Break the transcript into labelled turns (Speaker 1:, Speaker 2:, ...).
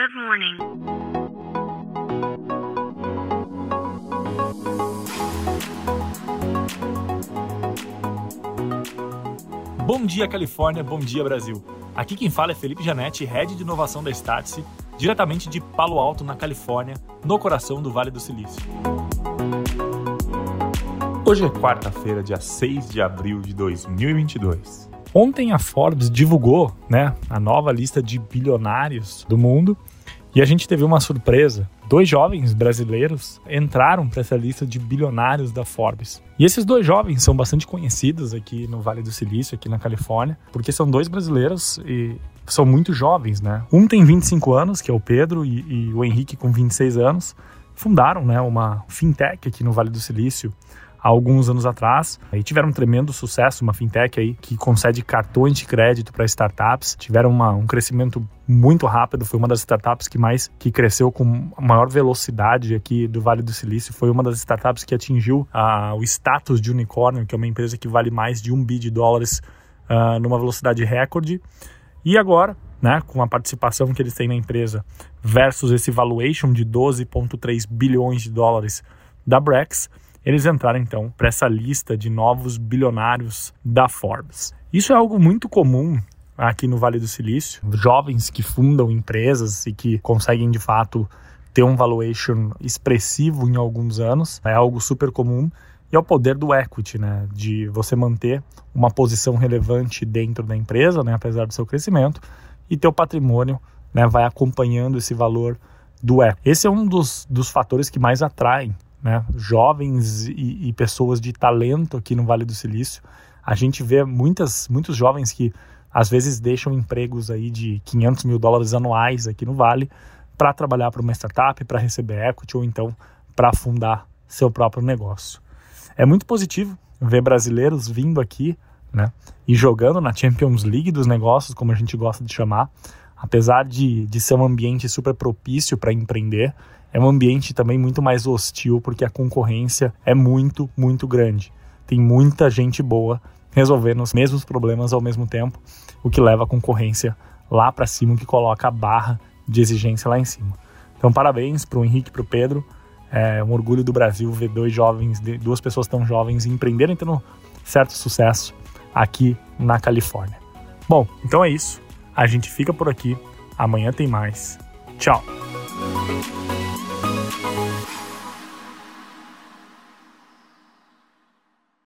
Speaker 1: Good morning.
Speaker 2: Bom dia, Califórnia. Bom dia, Brasil. Aqui quem fala é Felipe Janetti, Head de Inovação da Startse, diretamente de Palo Alto, na Califórnia, no coração do Vale do Silício. Hoje é quarta-feira, dia 6 de abril de 2022. Ontem a Forbes divulgou né, a nova lista de bilionários do mundo e a gente teve uma surpresa. Dois jovens brasileiros entraram para essa lista de bilionários da Forbes. E esses dois jovens são bastante conhecidos aqui no Vale do Silício, aqui na Califórnia, porque são dois brasileiros e são muito jovens, né? Um tem 25 anos, que é o Pedro, e, e o Henrique com 26 anos. Fundaram né, uma fintech aqui no Vale do Silício há alguns anos atrás e tiveram um tremendo sucesso, uma fintech aí que concede cartões de crédito para startups, tiveram uma, um crescimento muito rápido, foi uma das startups que mais que cresceu com maior velocidade aqui do Vale do Silício, foi uma das startups que atingiu uh, o status de unicórnio, que é uma empresa que vale mais de um bi de dólares uh, numa velocidade recorde. E agora, né, com a participação que eles têm na empresa versus esse valuation de 12,3 bilhões de dólares da Brex, eles entraram então para essa lista de novos bilionários da Forbes. Isso é algo muito comum aqui no Vale do Silício, jovens que fundam empresas e que conseguem de fato ter um valuation expressivo em alguns anos, é algo super comum. E é o poder do equity, né? De você manter uma posição relevante dentro da empresa, né? Apesar do seu crescimento, e teu patrimônio né, vai acompanhando esse valor do equity. Esse é um dos, dos fatores que mais atraem né, jovens e, e, pessoas de talento aqui no Vale do Silício. A gente vê muitas, muitos jovens que às vezes deixam empregos aí de 500 mil dólares anuais aqui no Vale para trabalhar para uma startup, para receber equity ou então para fundar seu próprio negócio. É muito positivo ver brasileiros vindo aqui né, e jogando na Champions League dos negócios, como a gente gosta de chamar, apesar de, de ser um ambiente super propício para empreender, é um ambiente também muito mais hostil porque a concorrência é muito, muito grande. Tem muita gente boa resolvendo os mesmos problemas ao mesmo tempo, o que leva a concorrência lá para cima, o que coloca a barra de exigência lá em cima. Então, parabéns para o Henrique e para o Pedro. É um orgulho do Brasil ver dois jovens, duas pessoas tão jovens empreenderem tendo certo sucesso aqui na Califórnia. Bom, então é isso. A gente fica por aqui. Amanhã tem mais. Tchau.